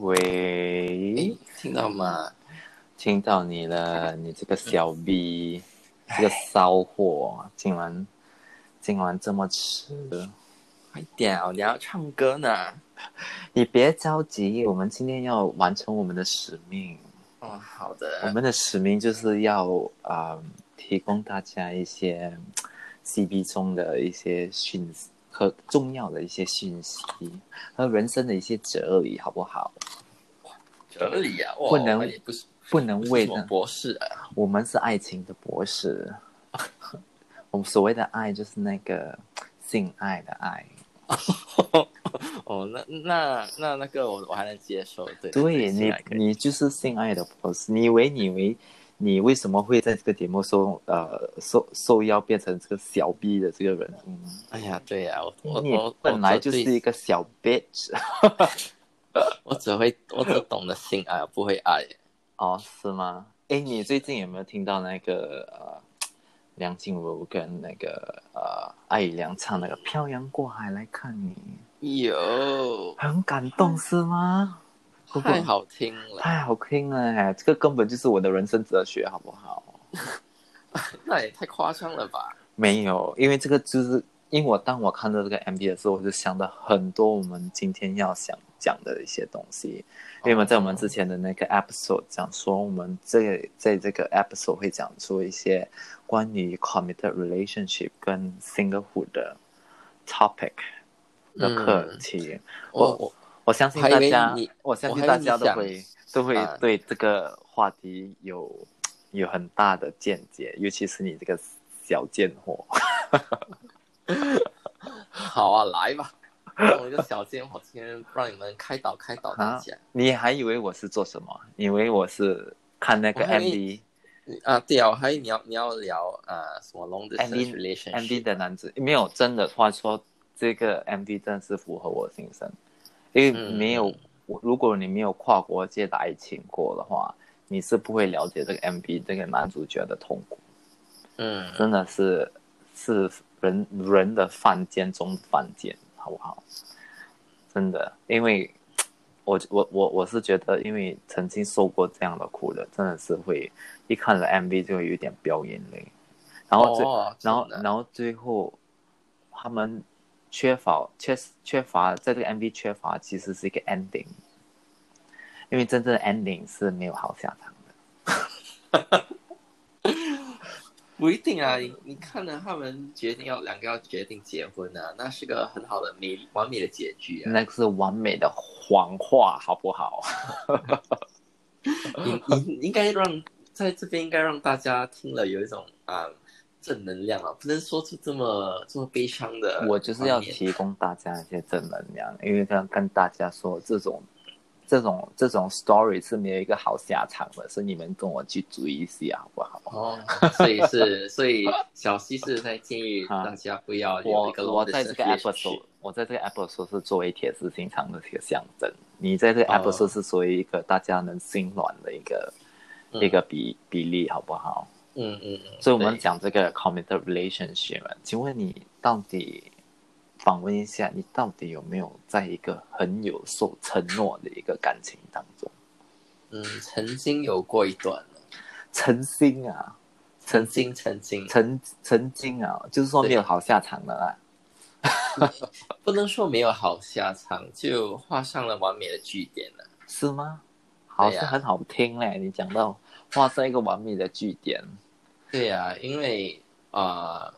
喂，听到吗？听到你了，你这个小 B，这个骚货，竟然竟然这么迟，快点哦，你要唱歌呢。你别着急，我们今天要完成我们的使命。哦，好的。我们的使命就是要啊、提供大家一些 CB 中的一些讯息和重要的一些讯息和人生的一些哲理，好不好？哲理啊，不能不是不能为的博士啊。我们是爱情的博士，我们所谓的爱就是那个性爱的爱。哦，那那那那个我我还能接受，对对你你就是性爱的博士。你以为你以为你为什么会在这个节目受呃受受邀变成这个小 B 的这个人物呢？哎呀，对呀，我我本来就是一个，个小 bitch 我只会我只懂得性爱，不会爱。哦，是吗？哎，你最近有没有听到那个呃梁静茹跟那个呃艾怡良唱那个《漂洋过海来看你》？有，很感动是吗？不太好听了，太好听了哎，这个根本就是我的人生哲学，好不好？那也太夸张了吧？没有，因为这个就是因为我当我看到这个 MV 的时候，我就想到很多我们今天要想讲的一些东西。因为我们在我们之前的那个 episode 讲说，我们这在这个 episode 会讲出一些关于 committed relationship 跟 singlehood 的 topic 的课题。我我我相信大家你，我相信大家都会都会啊对这个话题有有很大的见解，尤其是你这个小贱货。好啊，来吧，让我一个小贱货，今天让你们开导开导大啊家。你还以为我是做什么？以为我是看那个 MV 啊，对啊，我还以为你要你要聊呃什么 long distance MV relationship MV 的男子没有真的话说，这个 MV 真是符合我心声，因为嗯没有、我如果你没有跨国界的爱情过的话，你是不会了解这个 MV 这个男主角的痛苦，嗯，真的是是人人的犯贱中的犯贱，好不好？真的，因为我我我我是觉得，因为曾经受过这样的苦的，真的是会一看了 MV 就会有点飙眼泪，然后最、哦然后然后最后他们缺乏缺缺乏在这个 MV 缺乏其实是一个 ending，因为真正的 ending 是没有好下场的。不一定啊，你你看了他们决定要两个要决定结婚啊，那是个很好的美完美的结局啊。那个是完美的谎话，好不好？你你你应该让在这边应该让大家听了有一种啊、正能量啊，不能说出这么这么悲伤的。我就是要提供大家一些正能量，因为跟跟大家说，这种这种这种 story 是没有一个好下场的，所以你们跟我去注意一下，好不好？哦，所以是 所以小西是在建议啊大家不要有我一个我在这个 distance episode，relationship 我在这个 episode 是作为铁石心肠的一个象征，你在这个哦 episode 是作为一个大家能心软的一个、嗯一个比比例，好不好？嗯嗯嗯，所以我们对讲这个 committed relationship，请问你到底访问一下，你到底有没有在一个很有受承诺的一个感情当中？嗯，曾经有过一段呢，曾经啊，曾曾经曾经曾曾经啊，就是说没有好下场的啊。不能说没有好下场，就画上了完美的句点了。是吗？好像很好听嘞，你讲到画上一个完美的句点，对呀、因为啊、呃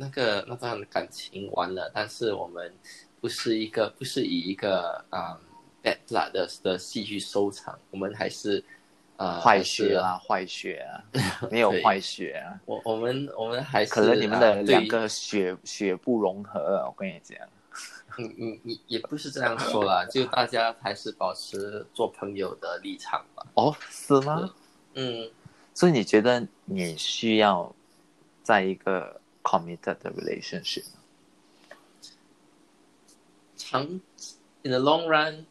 那个那段感情完了，但是我们不是一个不是以一个啊、bad blood 的的戏剧收场，我们还是呃坏血啊，，坏血啊，没有坏血啊，我我们我们还是可能你们的啊两个血血不融合，我跟你讲。对你你你也不是这样说啦，就大家还是保持做朋友的立场吧。哦，是吗？嗯，所以你觉得你需要在一个 committed 的 relationship 吗长 in the long run，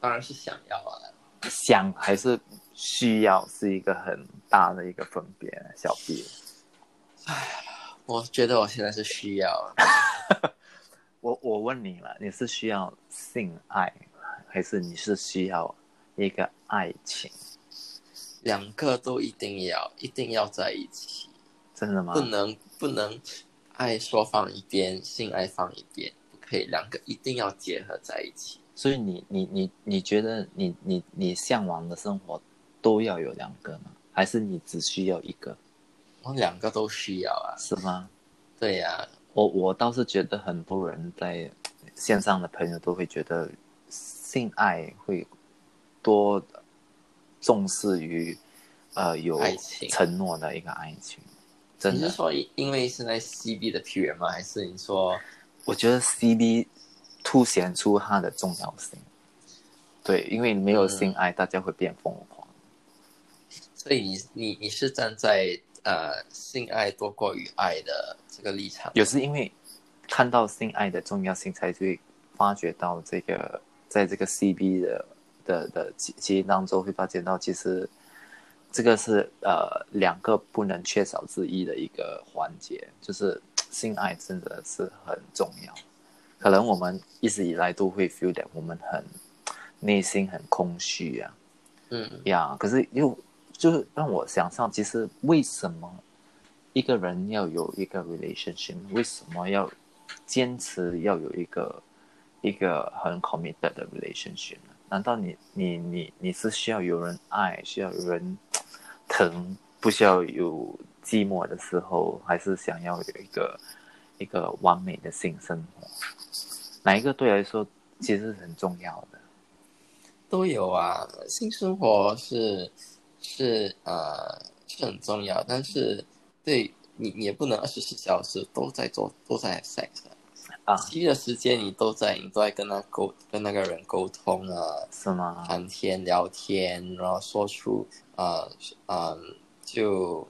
当然是想要啊。想还是需要是一个很大的一个分别，小 B。哎我觉得我现在是需要，我我问你了，你是需要性爱还是你是需要一个爱情？两个都一定要，一定要在一起，真的吗？不能不能爱说放一边，性爱放一边，不可以，两个一定要结合在一起。所以你你你你觉得你你你向往的生活都要有两个吗？还是你只需要一个？我两个都需要啊，是吗？对呀、我我倒是觉得很多人在线上的朋友都会觉得性爱会多重视于呃有爱情承诺的一个爱情，真的你是，说因因为是在 CB 的 period 吗？还是你说我觉得 CB 凸显出它的重要性。对，因为没有性爱，大家会变疯狂。所以你你你是站在呃性爱多过于爱的这个立场？也是因为看到性爱的重要性，才会发觉到这个在这个 CB 的的的基基因当中，会发觉到其实这个是呃两个不能缺少之一的一个环节，就是 性爱真的是很重要。可能我们一直以来都会 feel that 我们很内心很空虚啊，嗯呀，可是又就是让我想象，其实为什么一个人要有一个 relationship？为什么要坚持要有一个一个很 committed 的 relationship 呢？难道你你你你是需要有人爱，需要有人疼，不需要有寂寞的时候，还是想要有一个一个完美的性生活？哪一个对来说其实是很重要的？都有啊，性生活是是呃是很重要，但是对你也不能二十四小时都在做都在 sex 啊其余的时间你都在你都在跟他沟跟那个人沟通啊，是吗？谈天聊天，然后说出呃嗯就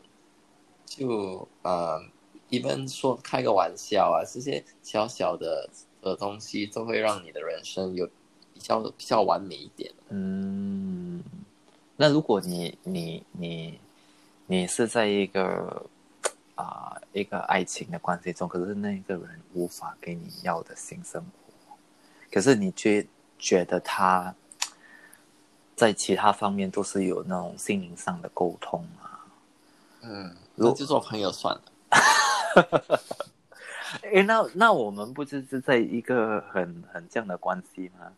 就呃一般说开个玩笑啊，这些小小的的东西都会让你的人生有比较比较完美一点。嗯，那如果你你你你是在一个啊、一个爱情的关系中，可是那个人无法给你要的性生活，可是你觉觉得他在其他方面都是有那种心灵上的沟通啊？嗯，如那就做朋友算了。哎，那那我们不就是在一个很很这样的关系吗？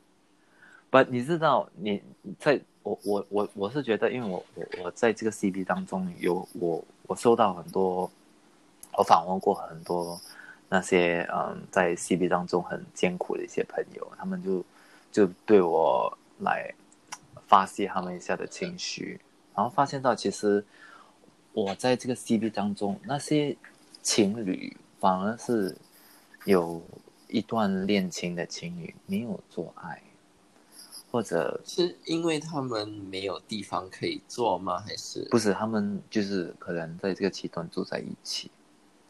不，你知道你你在我我我我是觉得，因为我我我在这个 CB 当中有我我收到很多，我访问过很多那些嗯在 CB 当中很艰苦的一些朋友，他们就就对我来发泄他们一下的情绪，然后发现到其实我在这个 CB 当中那些情侣反而是有一段恋情的情侣没有做爱，或者是因为他们没有地方可以做吗？还是不是他们就是可能在这个期段住在一起，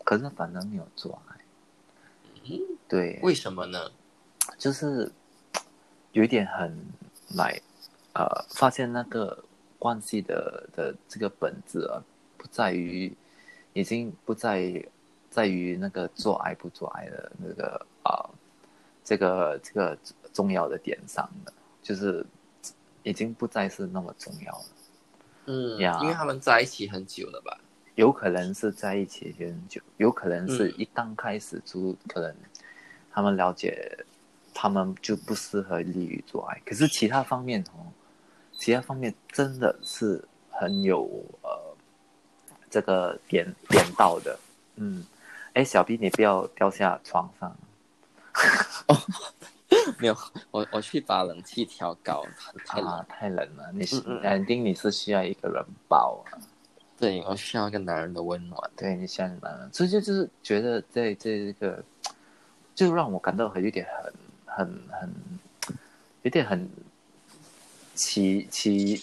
可是反而没有做爱。嗯对，为什么呢？就是有一点很来呃，发现那个关系的的这个本质啊，不在于已经不在在于那个做爱不做爱的那个啊、这个这个重要的点上的，就是已经不再是那么重要了。嗯呀因为他们在一起很久了吧？有可能是在一起很久，有可能是嗯一刚开始就可能他们了解，他们就不适合利于做爱。可是其他方面哦，其他方面真的是很有呃这个点点到的。嗯，哎，小 B 你不要掉下床上。没有，我我去把冷气调高，太冷。啊，太冷了，你是嗯嗯嗯肯定你是需要一个人抱啊。对，我需要一个男人的温暖。对你想男人，所以就是觉得在这个，就让我感到很有点很很很有点很奇奇，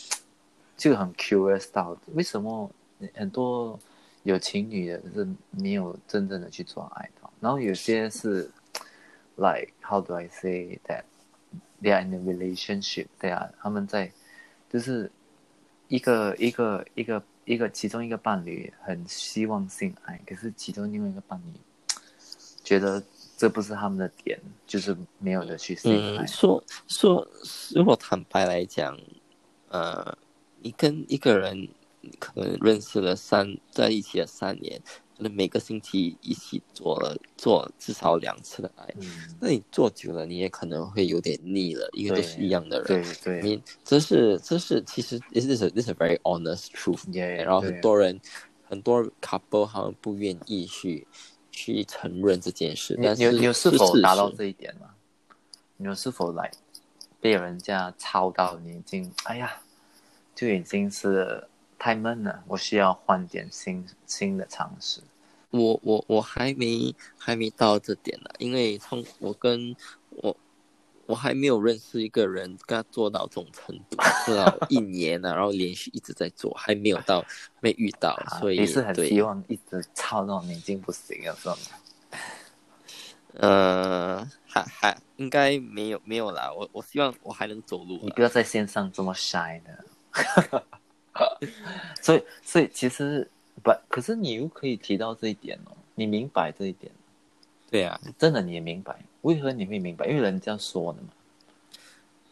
就很 curious 到为什么很多有情侣的是没有真正的去做爱的，然后有些是 like how do I say that they are in a relationship，对啊，他们在就是一个一个一个一个其中一个伴侣很希望性爱，可是其中另外一个伴侣觉得这不是他们的点，就是没有的去性爱，说说，如果坦白来讲，呃，你跟一个人可能认识了三，在一起了三年，可能每个星期一起做了做至少两次的爱，嗯，那你做久了，你也可能会有点腻了，因为都是一样的人。对对，你这是这是其实 this is a this is a very honest truth，也然后很多人很多 couple 他们不愿意去去承认这件事，你但是你有你有是否达到这一点吗？你有是否来被人家操到你已经哎呀，就已经是太闷了，我需要换点新新的尝试。我我我还没还没到这点呢，因为从我跟我我还没有认识一个人跟他做到这种程度，做到一年了、然后连续一直在做，还没有到没遇到，啊所以你是很希望一直操到你已经不行了，是吗？呃，还还应该没有没有啦，我我希望我还能走路你不要在线上这么 shy 的。所以，所以其实不，可是你又可以提到这一点哦，你明白这一点，对啊，真的你也明白，为何你会明白？因为人家说的嘛。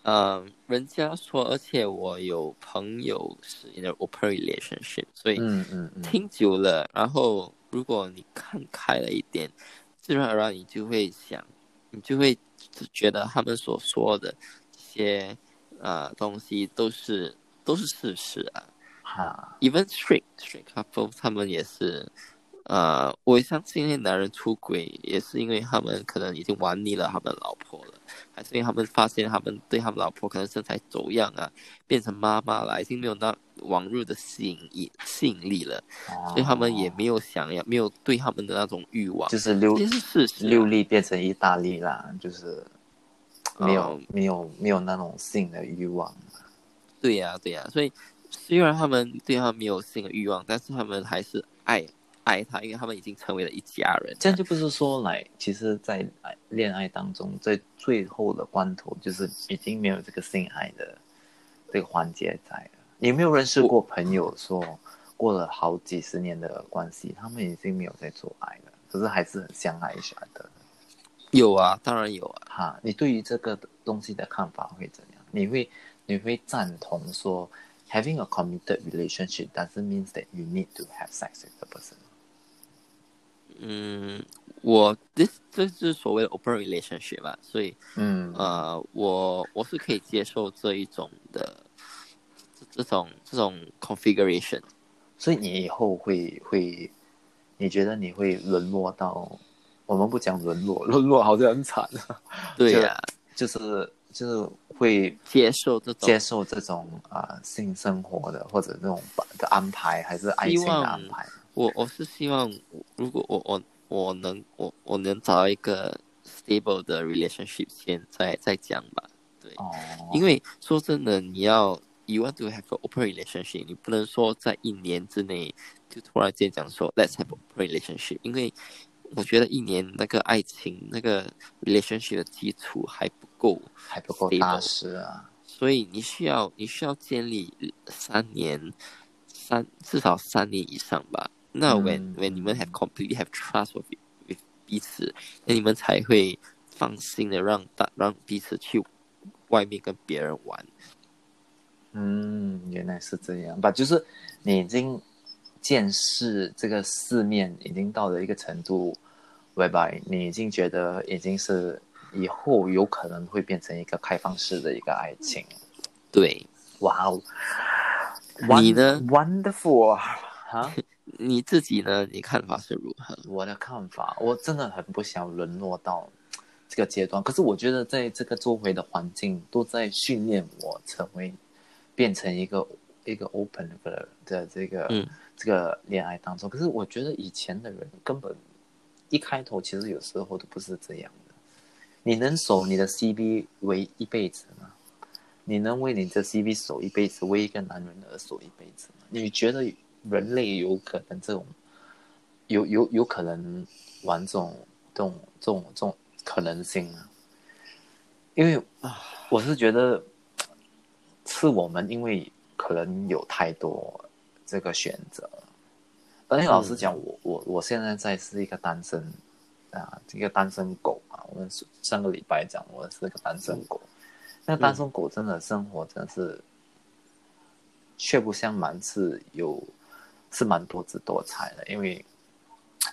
嗯，人家说，而且我有朋友是 in a open relationship，所以嗯嗯嗯，听久了，然后如果你看开了一点，自然而然你就会想，你就会觉得他们所说的这些呃东西都是都是事实啊。哈，Even straight straight couple 他们也是，呃，我相信那男人出轨也是因为他们可能已经玩腻了他们老婆了，还是因为他们发现他们对他们老婆可能身材走样啊，变成妈妈了，已经没有那往日的吸引力吸引力了。所以他们也没有想要，没有对他们的那种欲望，就是六这是事实啊、六粒变成意大利啦，就是没有、哦没有没有那种性的欲望。对呀、对呀、所以虽然他们对他没有性的欲望，但是他们还是爱爱他，因为他们已经成为了一家人。这样就不是说来，其实，在爱恋爱当中，在最后的关头，就是已经没有这个性爱的这个环节在了。你有没有认识过朋友说，过了好几十年的关系，他们已经没有在做爱了，可是还是很相爱下的？有啊，当然有啊。哈，你对于这个东西的看法会怎样？你会你会赞同说，having a committed relationship doesn't mean that you need to have sex with the person？嗯，我这这是所谓的 open relationship 吧，所以嗯呃，我我是可以接受这一种的这这种这种 configuration。所以你以后会会，你觉得你会沦落到？我们不讲沦落，沦落好像很惨啊。对呀、就是就是会接受这种接受这种啊、呃性生活的或者这种的安排，还是爱情的安排？我我是希望，如果我我我能我我能找到一个 stable 的 relationship 先再再讲吧。对，哦，因为说真的，你要 you want to have an open relationship，你不能说在一年之内就突然间讲说 let's have an open relationship，因为我觉得一年那个爱情那个 relationship 的基础还不够，还不够踏实啊。所以你需要你需要建立三年三至少三年以上吧。那 when、嗯 when 你们 have completely have trust with with 彼此，那你们才会放心的让大让彼此去外面跟别人玩。嗯，原来是这样吧？就是你已经见识这个世面，已经到了一个程度，whereby 你已经觉得已经是以后有可能会变成一个开放式的一个爱情。对，哇哦，你呢？Wonderful 啊！你自己呢？你看法是如何？我的看法，我真的很不想沦落到这个阶段。可是我觉得，在这个周围的环境都在训练我成为变成一个一个 open 的的这个、嗯这个恋爱当中。可是我觉得以前的人根本一开头其实有时候都不是这样的。你能守你的 CB 为一辈子吗？你能为你的 CB 守一辈子，为一个男人而守一辈子吗？你觉得人类有可能这种有有有可能玩这种这种这种这种可能性吗？因为啊，我是觉得是我们因为可能有太多这个选择，而且老实讲，我我我现在在是一个单身啊，这个单身狗啊，我们上个礼拜讲我是个单身狗，那单身狗真的生活真的是，却不相瞒是有是蛮多姿多彩的，因为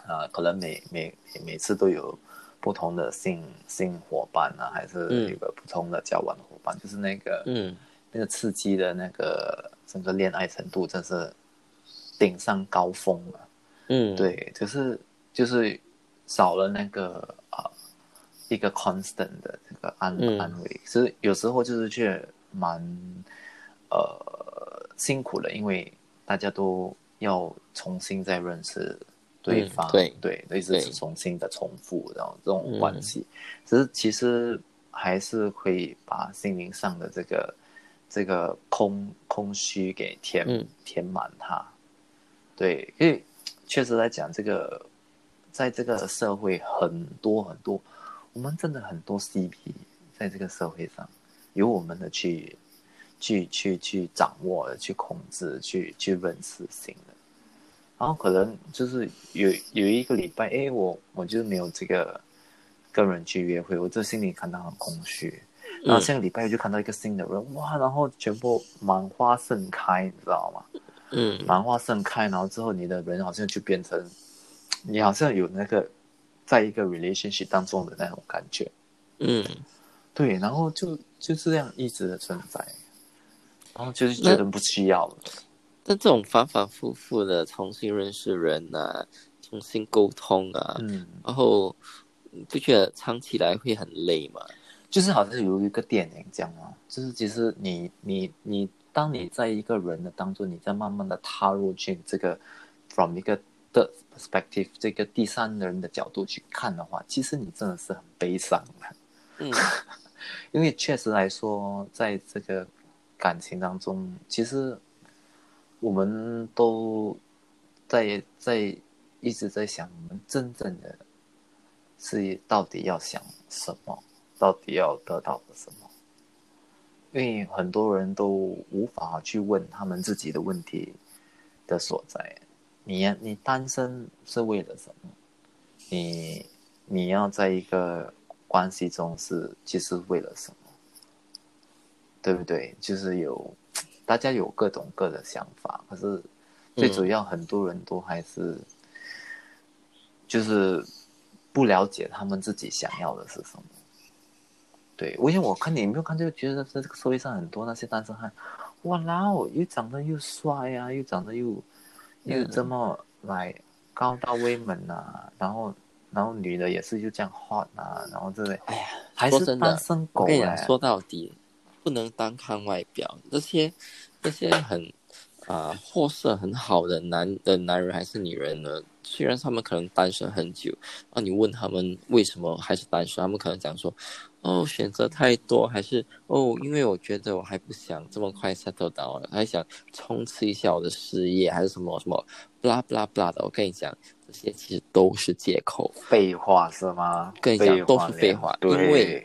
呃，可能每每每次都有不同的性性伙伴啊，还是一个不同的交往伙伴，就是那个嗯。那个刺激的那个整个恋爱程度，真是顶上高峰了。嗯，对，就是就是少了那个啊、一个 constant 的这个安、嗯。安慰，其实有时候就是却蛮呃辛苦的，因为大家都要重新再认识对嗯方，对对，类似对。是重新的重复，然后这种嗯关系，只是其实还是会把心灵上的这个这个空空虚给填、嗯。填满它。对，因为确实来讲，这个在这个社会很多很多，我们真的很多 CP 在这个社会上，由我们的去去去去掌握、去控制、去去认识新的。然后可能就是有有一个礼拜，哎，我我就没有这个跟人去约会，我这心里感到很空虚。然后下个礼拜就看到一个新的人，哇，然后全部满花盛开，你知道吗？嗯满花盛开，然后之后你的人好像就变成，你好像有那个在一个 relationship 当中的那种感觉，嗯，对，然后就就这样一直的存在，然后就是觉得不需要了，但这种反反复复的重新认识人啊，重新沟通啊，嗯，然后你不觉得长期来会很累吗？就是好像有一个电影这样啊，就是其实你你你，当你在一个人的当中，你在慢慢的踏入进这个 from 一个的 perspective 这个第三人的角度去看的话，其实你真的是很悲伤的。嗯 因为确实来说，在这个感情当中，其实我们都在在一直在想，我们真正的是到底要想什么，到底要得到的什么？因为很多人都无法去问他们自己的问题的所在。你你单身是为了什么？你你要在一个关系中是其实为了什么？对不对？就是有大家有各种各的想法，可是最主要很多人都还是、就是不了解他们自己想要的是什么。对，我因为我看你有没有看，就觉得在这个社会上很多那些单身汉，哇啦哦，又长得又帅啊，又长得又又这么来高大威猛啊，然后然后女的也是就这样 hot 啊，然后这类哎呀，还是单身狗哎、我跟你讲，说到底，不能单看外表，这些这些很啊、货色很好的男的男人还是女人呢？虽然他们可能单身很久，啊，你问他们为什么还是单身，他们可能讲说，哦，选择太多，还是哦，因为我觉得我还不想这么快 settle down 了，还想冲刺一下我的事业，还是什么什么，blah blah blah 的。我跟你讲，这些其实都是借口。废话是吗？跟你讲都是废话因为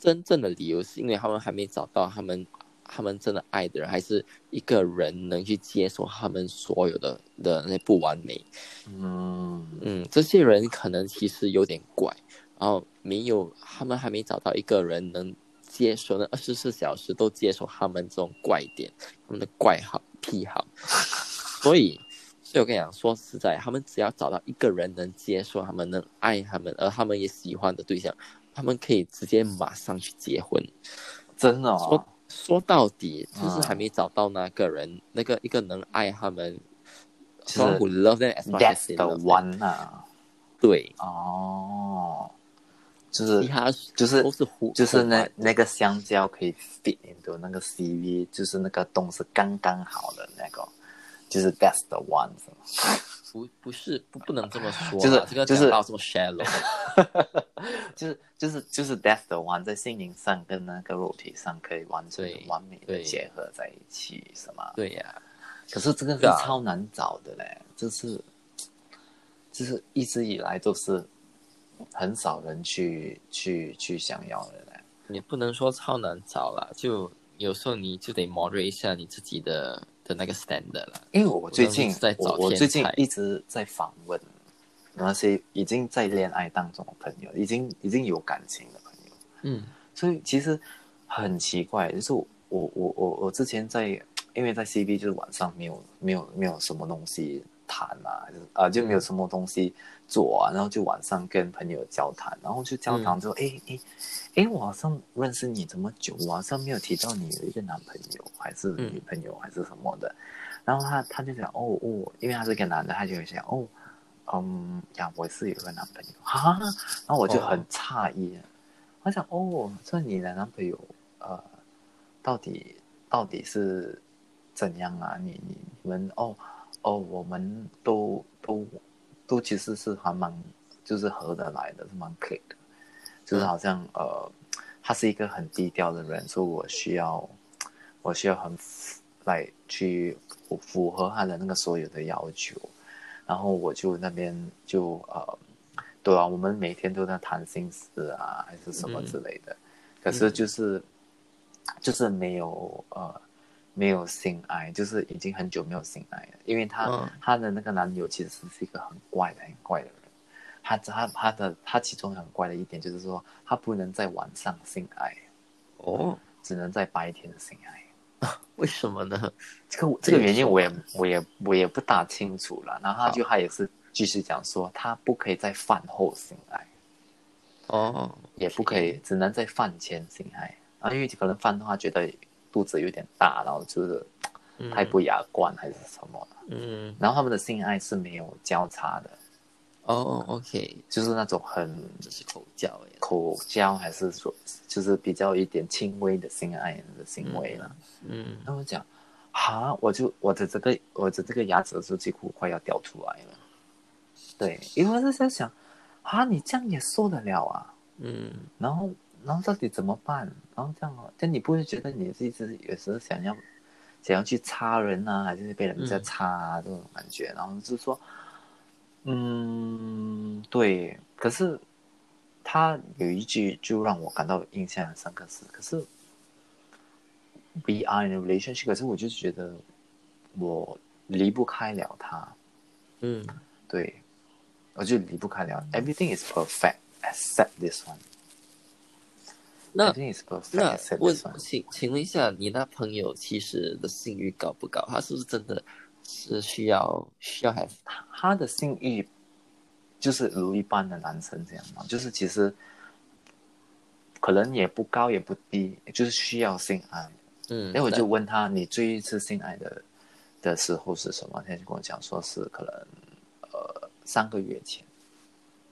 真正的理由是因为他们还没找到他们他们真的爱的人，还是一个人能去接受他们所有的的那些不完美。嗯嗯，这些人可能其实有点怪，然后没有他们还没找到一个人能接受那二十四小时都接受他们这种怪点，他们的怪好癖好，所以。所以我跟你讲，说实在，他们只要找到一个人能接受他们、能爱他们，而他们也喜欢的对象，他们可以直接马上去结婚。真的说哦，说说到底，就是还没找到那个人，那个一个能爱他们，就是 love them as my best one 啊。对，哦，就是他，就是都是就是那那个香蕉可以 fit into 那个 C V，就是那个洞是刚刚好的那个，就是 best one。不不是不不能这么说啦，就是这个就是讲到这么 shallow，就是就是就是 that's the one，在心灵上跟那个肉体上可以完全对完美的结合在一起，是吗？对呀、可是这个是超难找的嘞，就是就是一直以来都是很少人去去去想要的嘞。也不能说超难找了，就有时候你就得 moderate 一下你自己的的那个 standard 了。因为我最近我在找我我最近一直在访问那些已经在恋爱当中的朋友，已经已经有感情的朋友，嗯所以其实很奇怪，就是我我我我我之前在，因为在 CB 就是晚上没有没有没有什么东西谈啊，就是啊、就没有什么东西做啊，然后就晚上跟朋友交谈，然后就交谈之后，哎哎哎，我好像认识你这么久，我好像没有提到你有一个男朋友还是女朋友还是什么的，然后他他就讲哦哦，因为他是个男的，他就会想哦。嗯呀，我是有个男朋友哈，然后我就很诧异，我想哦，这你的男朋友呃，到底到底是怎样啊？你你你们哦哦，我们都都都其实是还蛮就是合得来的，是蛮 click 的，就是好像呃，他是一个很低调的人，所以我需要我需要很来去符符合他的那个所有的要求。然后我就那边就呃，对啊，我们每天都在谈心事啊，还是什么之类的。可是就是、就是没有呃没有性爱，就是已经很久没有性爱了。因为她、嗯她的那个男友其实是一个很怪的很怪的人。他他他的他其中很怪的一点就是说，他不能在晚上性爱，哦，只能在白天性爱。为什么呢？这个这个原因我也我也我也不大清楚了。然后他就他也是继续讲说，他不可以在饭后性爱，哦，也不可以，只能在饭前性爱啊，因为可能饭的话觉得肚子有点大，然后就是嗯太不雅观还是什么。嗯然后他们的性爱是没有交叉的，哦，OK，就是那种很口交耶。口交，还是说就是比较一点轻微的性爱的行为了。嗯那我讲，哈，我就我的这个我的这个牙齿就几乎快要掉出来了。对，因为我是在想，啊，你这样也受得了啊？嗯然后，然后到底怎么办？然后这样哦，但你不会觉得你自己是有时候想要想要去插人啊，还是被人家嗯插啊、这种感觉？然后就是说，嗯，对。可是他有一句就让我感到印象很深刻是，可是 we are in a relationship，可是我就觉得我离不开了他。嗯对，我就离不开了。Everything is perfect except this one. 那那问.请请问一下，你那朋友其实的性欲高不高？他是不是真的是需要需要 have 他的性欲就是如一般的男生这样嘛，就是其实可能也不高也不低，就是需要性爱。嗯？那我就问他，你最一次性爱的的时候是什么？他就跟我讲说是可能呃三个月前，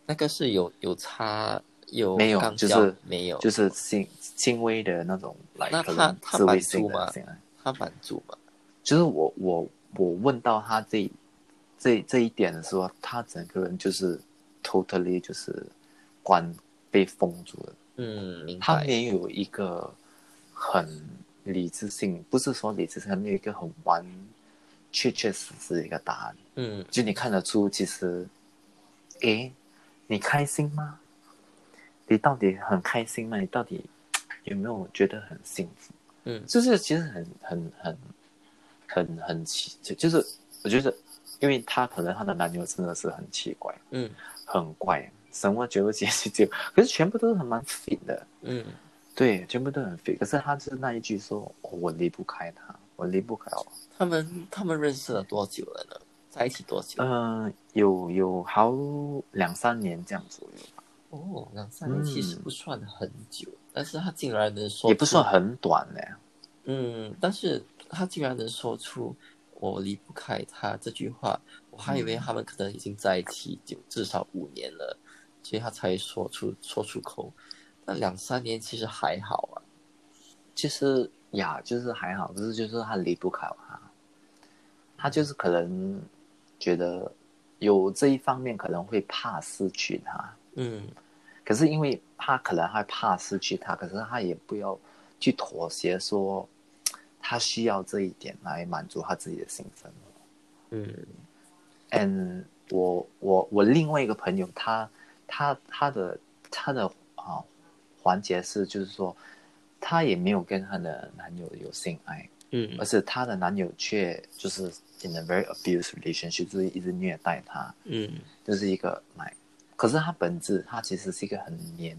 那个是有有插有没有就是没有，就是轻轻微的那种来那可他他能自慰满足吗性的性。他满足嘛？就是我我我问到他这这这一点的时候，他整个人就是 totally 就是关被封住了，嗯，明他白。没有一个很理智性，不是说理智性，他没有一个很完确确实实的一个答案。嗯就你看得出，其实，诶，你开心吗？你到底很开心吗？你到底有没有觉得很幸福？嗯就是其实很很很很很奇，就就是我觉得，因为她可能她的男友真的是很奇怪，嗯很怪，什么绝不解释，就，可是全部都是很蛮 fit 的，嗯对，全部都很 fit。可是他就是那一句说，哦我离不开他，我离不开我。他们他们认识了多久了呢？在一起多久？嗯、有有好两三年这样左右吧，哦，两三年嗯其实不算很久，但是他竟然能说也不算很短呢。嗯，但是他竟然能说出“我离不开他”这句话，我还以为他们可能已经在一起就至少五年了，所以他才说出说出口。那两三年其实还好啊。其实呀，就是还好，只是就是他离不开他，他就是可能觉得有这一方面可能会怕失去他，嗯。可是因为他可能害怕失去他，可是他也不要去妥协说他需要这一点来满足他自己的兴奋。嗯，and，我我我另外一个朋友，他他他的他的啊环节是，就是说，他也没有跟他的男友有性爱，嗯。而且她的男友却就是 in a very abuse relationship，就是一直虐待她，嗯。就是一个来，可是它本质它其实是一个很黏、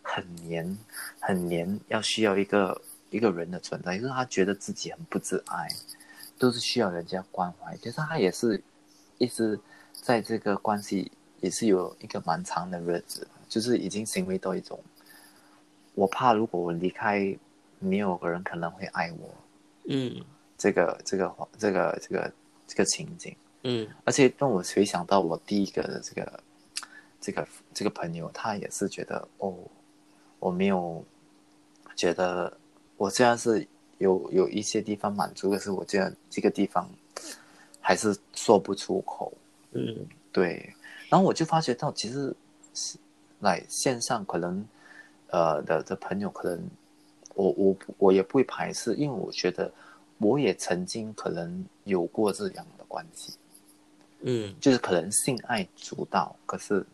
很黏、很黏，要需要一个一个人的存在，就是他觉得自己很不自爱，都是需要人家关怀，其实他也是一直在这个关系也是有一个蛮长的日子，就是已经行为到一种，我怕如果我离开，没有个人可能会爱我，嗯。这个这个这个这个这个情景。嗯。而且让我回想到我第一个的这个这个这个朋友，他也是觉得哦，我没有觉得我虽然是有有一些地方满足，可是我这样这个地方还是说不出口。嗯对，然后我就发觉到，其实是来线上可能呃的的朋友，可能我我我也不会排斥，因为我觉得我也曾经可能有过这样的关系。嗯就是可能性爱主导，可是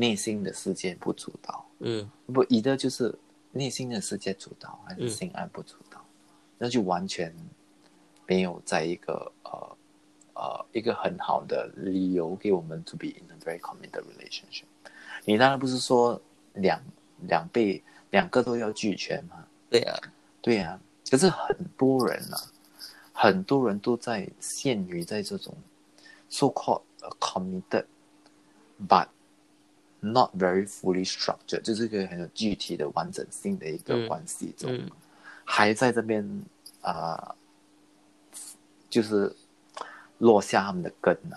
内心的世界不主导。嗯不，一个就是内心的世界主导，还是嗯性爱不主导，那就完全没有在一个呃呃一个很好的理由给我们 to be in a very committed relationship。你当然不是说两两倍两个都要俱全嘛？对啊，对呀、可是很多人啊，很多人都在陷于在这种 so called uh, committed but not very fully structured，就是一个很有具体的完整性的一个关系中，还在这边啊、就是落下他们的根呢、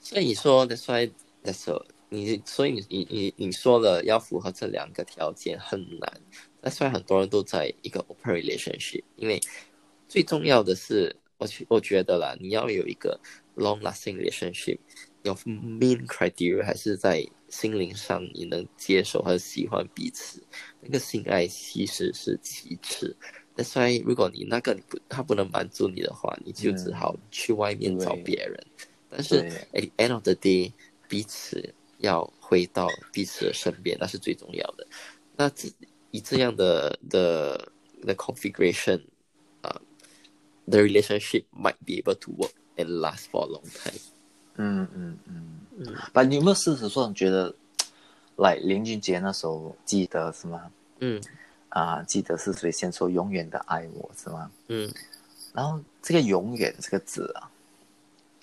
所以你说的，所以的时候，你所以你你你你说了要符合这两个条件很难。但虽然很多人都在一个 open relationship，因为最重要的是，我去我觉得啦，你要有一个 long lasting relationship，有 main criteria 还是在心灵上你能接受和喜欢彼此，那个性爱其实是其次。That's why 如果你那个你不他不能满足你的话，你就只好去外面找别人。但是对 at the end of the day，彼此要回到彼此的身边，那是最重要的。那这以这样的的的 configuration，啊、t h e relationship might be able to work and last for a long time。嗯嗯嗯。嗯把你有没有事实上觉得，来林俊杰那首记得是吗？嗯啊，记得是谁先说永远的爱我是吗？嗯然后这个“永远”这个字啊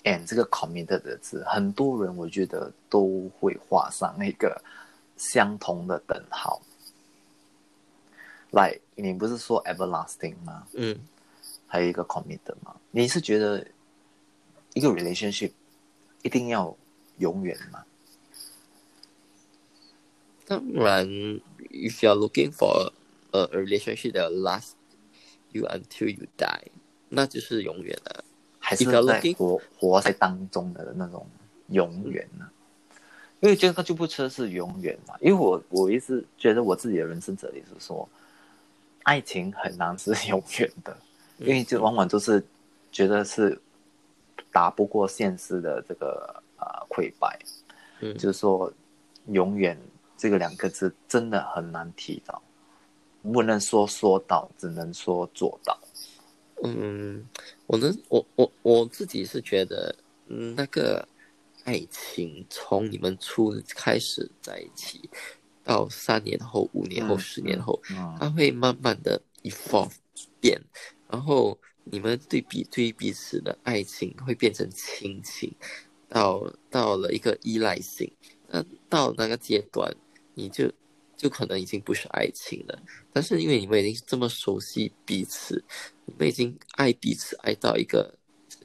，and 这个 committed 的字，很多人我觉得都会画上那个相同的等号。来，你不是说 everlasting 吗？嗯还有一个 committed 吗？你是觉得一个 relationship 一定要永远吗？当然，if you are looking for a, relationship that will last you until you die，那就是永远了。还是 you're 在活活在当中的那种永远呢？因为这个就不车是永远嘛。因为我我一直觉得我自己的人生哲理是说，爱情很难是永远的，因为就往往都是觉得是打不过现实的这个呃溃败，嗯。就是说永远这个两个字真的很难提到，不能说说到，只能说做到。嗯，我能，我我我自己是觉得，嗯，那个爱情从你们初开始在一起，到三年后、五年后、嗯十年后，嗯它会慢慢的 evolve 变，然后你们对比对于彼此的爱情会变成亲情，到到了一个依赖性，那到那个阶段，你就就可能已经不是爱情了。但是因为你们已经这么熟悉彼此，你们已经爱彼此爱到一个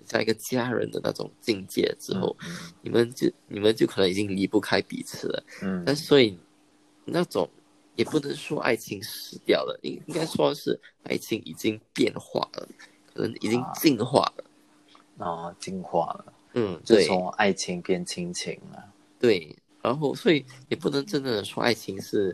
像一个家人的那种境界之后，你们就你们就可能已经离不开彼此了。嗯，但所以那种也不能说爱情死掉了，应应该说是爱情已经变化了，已经进化了。啊，进化了，嗯，对就从爱情变亲情了。对，然后所以也不能真正的说爱情是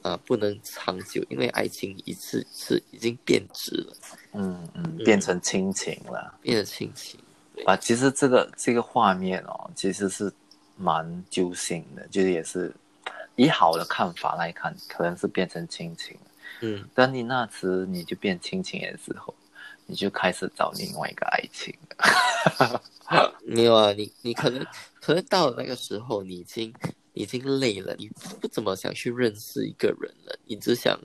呃不能长久，因为爱情一次是已经变质了，嗯嗯，变成亲情了。变成亲情。啊，其实这个这个画面哦，其实是蛮揪心的，就是也是以好的看法来看，可能是变成亲情。嗯当你那时你就变亲情的时候，你就开始找另外一个爱情。没有啊，你你可能可能到了那个时候，你已经已经累了，你不怎么想去认识一个人了，你只想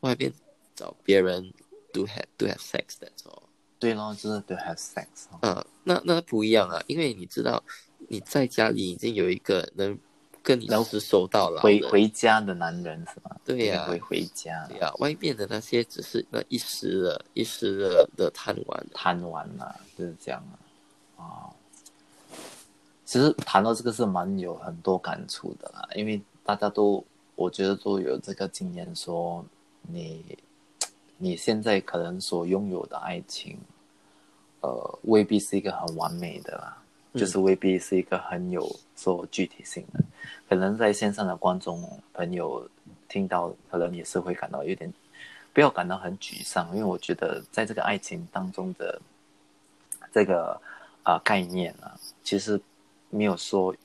外边找别人 do have do have sex that's all。对咯，就是 do have sex。嗯，那那不一样啊，因为你知道你在家里已经有一个能跟你是收到了回回家的男人是吗？对呀，会回家。对呀，外面的那些只是那一时的、一时的的贪玩，贪玩啊，就是这样啊。啊，其实谈到这个是蛮有很多感触的啦，因为大家都我觉得都有这个经验，说你你现在可能所拥有的爱情，呃，未必是一个很完美的啦，就是未必是一个很有说具体性的，可能在线上的观众朋友听到，可能也是会感到有点不要感到很沮丧，因为我觉得在这个爱情当中的这个。啊，概念啊，其实没有说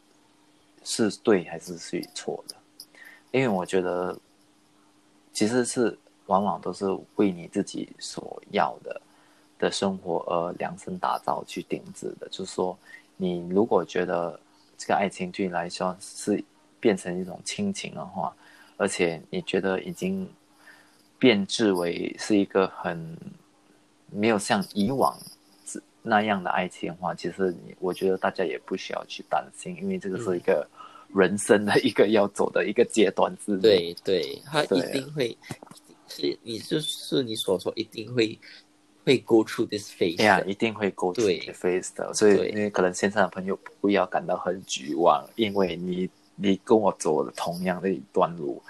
是对还是是错的，因为我觉得其实是往往都是为你自己所要的的生活而量身打造去定制的。就是说，你如果觉得这个爱情对你来说是变成一种亲情的话，而且你觉得已经变质为是一个很没有像以往。那样的爱情的话，其实你我觉得大家也不需要去担心，因为这个是一个人生的一个要走的一个阶段之内。对对，他一定会是你就是你所说一定会会 go through this phase，呀，一定会 go through this phase 的。所以因为可能线上的朋友不要感到很绝望，因为你你跟我走了同样的一段路。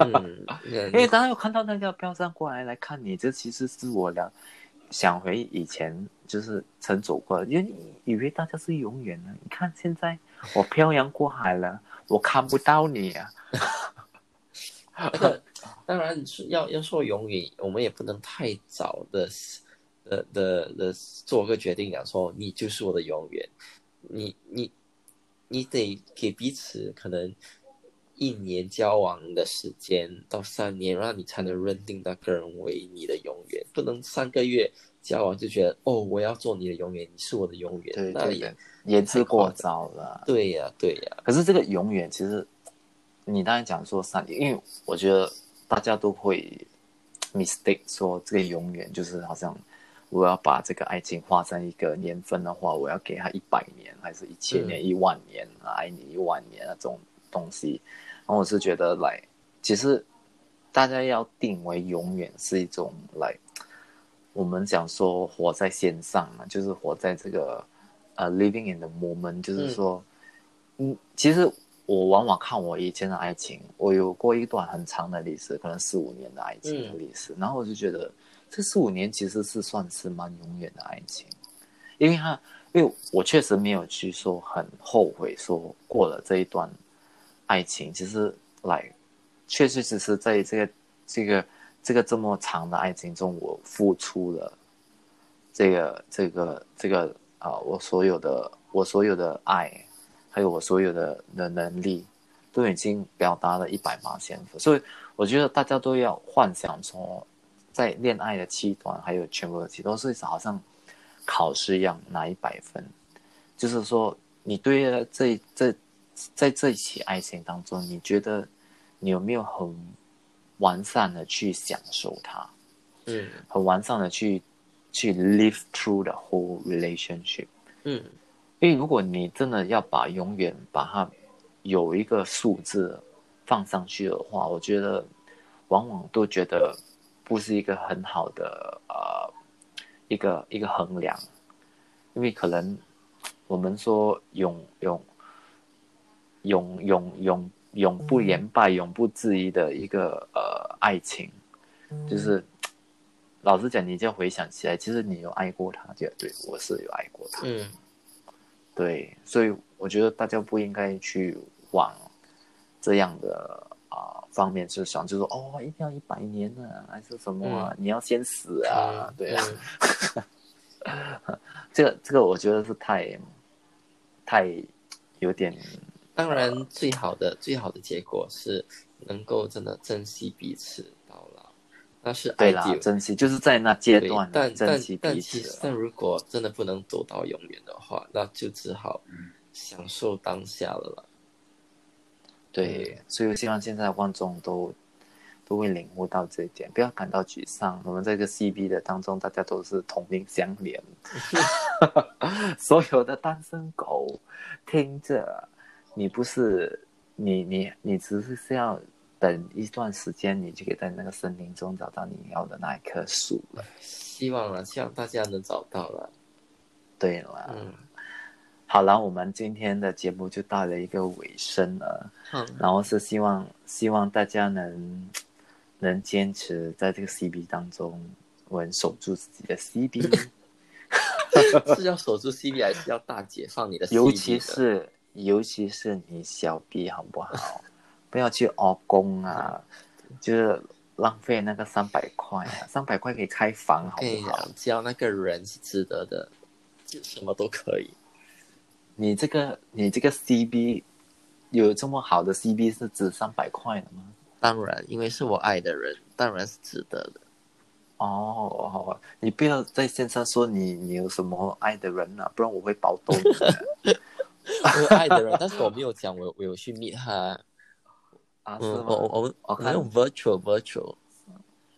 嗯，因为当然有看到那个标上过来来看你，这其实是我俩。想回以前，就是曾走过，因为以为大家是永远的。你看现在我漂洋过海了，我看不到你啊。当然是要要说永远，我们也不能太早的的的的做个决定，讲说你就是我的永远。你你你得给彼此可能一年交往的时间到三年，然后你才能认定那个人为你的永远，不能三个月。交往就觉得哦，我要做你的永远，你是我的永远，那也言之过早了。对呀，对呀。可是这个永远，其实你当然讲说三年，因为我觉得大家都会 mistake 说这个永远就是好像我要把这个爱情画上一个年份的话，我要给他一百年，还是一千年、一万年，爱你一万年那种东西。然后我是觉得来，其实大家要定为永远是一种来。我们讲说活在线上嘛，就是活在这个呃 living in the moment，就是说，嗯，其实我往往看我以前的爱情，我有过一段很长的历史，可能四五年的爱情的历史，然后我就觉得这四五年其实是算是蛮永远的爱情，因为他，因为我确实没有去说很后悔说过了这一段爱情，其实来确确实实在这个这个。这个这么长的爱情中，我付出了这个、这个、这个啊，我所有的、我所有的爱，还有我所有的的能力，都已经表达了一百八千分。所以我觉得大家都要幻想说，在恋爱的期段，还有全部的期都是好像考试一样拿一百分。就是说，你对这这在这一起爱情当中，你觉得你有没有很？完善的去享受它，嗯，很完善的去去 live through the whole relationship，嗯，因为如果你真的要把永远把它有一个数字放上去的话，我觉得往往都觉得不是一个很好的呃一个一个衡量，因为可能我们说永永永永永。永不言败、永不质疑的一个呃爱情，就是 老实讲，你就回想起来，其实你有爱过他，就对我是有爱过他。嗯，对，所以我觉得大家不应该去往这样的啊方面就想，就说哦，一定要一百年呢，还是什么？你要先死啊？对啊，这个这个，我觉得是太太有点。当然，最好的最好的结果是能够真的珍惜彼此到老。那是对啦珍惜就是在那阶段珍惜彼此。但如果真的不能走到永远的话，那就只好享受当下了啦。对，所以我希望现在的观众都都会领悟到这一点，不要感到沮丧。我们这个 CB 的当中，大家都是同病相怜。所有的单身狗听着，你不是你你你只是是要等一段时间，你就可以在那个森林中找到你要的那一棵树了。希望了，希望大家能找到了。对了，嗯，好了，我们今天的节目就到了一个尾声了。嗯，然后是希望希望大家能能坚持在这个 CB 当中，稳守住自己的 CB，是要 守住 CB，还是要大解放你的？尤其是尤其是你小 B 好不好？不要去熬工啊，就是浪费那个三百块啊，三百块可以开房好不好？讲，只要那个人是值得的，就什么都可以。你这个你这个 CB 有这么好的 CB 是值三百块的吗？当然，因为是我爱的人，当然是值得的。哦，好，你不要在线上说你你有什么爱的人啊，不然我会暴动你的。我有爱的人，但是我没有讲我我有去 meet 他。啊，是？我我我我看我用 virtual virtual。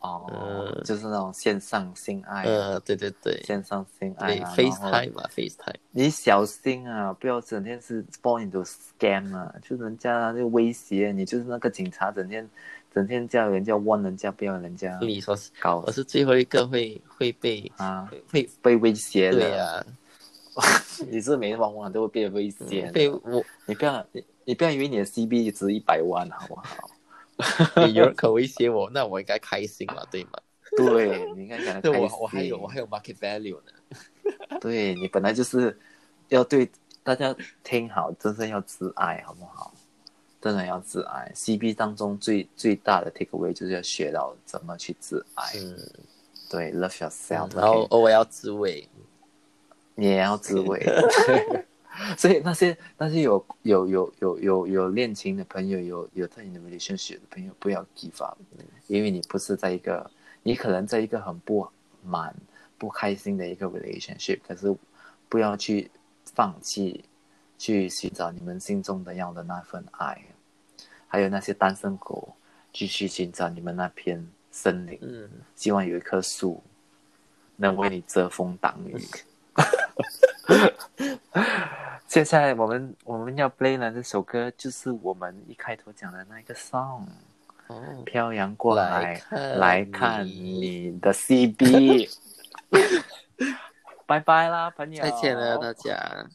哦，嗯就是那种线上性爱，呃，对对对，线上性爱，FaceTime 嘛，FaceTime。你小心啊，不要整天是 fall into scam 啊，就人家就威胁你，就是那个警察整天整天叫人家 warn 人家，不要人家你说是，搞我是最后一个会会被啊，会被威胁的。对呀、你是每往往都会被威胁的。被我你不要你你不要以为你的 CB 值一百万好不好？有人可威胁我，那我应该开心嘛，对吗？对，你应该感到开心。我我还有我还有 market value 呢。对你本来就是要对大家听好，真正要自爱，好不好？真的要自爱。CB 当中最最大的 take away 就是要学到怎么去自爱。嗯，对，love yourself，、然后？偶尔要自慰。你也要自慰。所以那些那些有有有有有有恋情的朋友，有有在你的 relationship 的朋友，不要 give up，因为你不是在一个，你可能在一个很不满、不开心的一个 relationship，可是不要去放弃，去寻找你们心中的要的那份爱。还有那些单身狗，继续寻找你们那片森林，嗯，希望有一棵树能为你遮风挡雨。接下来我们我们要 play 的这首歌就是我们一开头讲的那个 song，哦，漂洋过海来来看看你你的 CB，拜拜啦，朋友，再见了大家。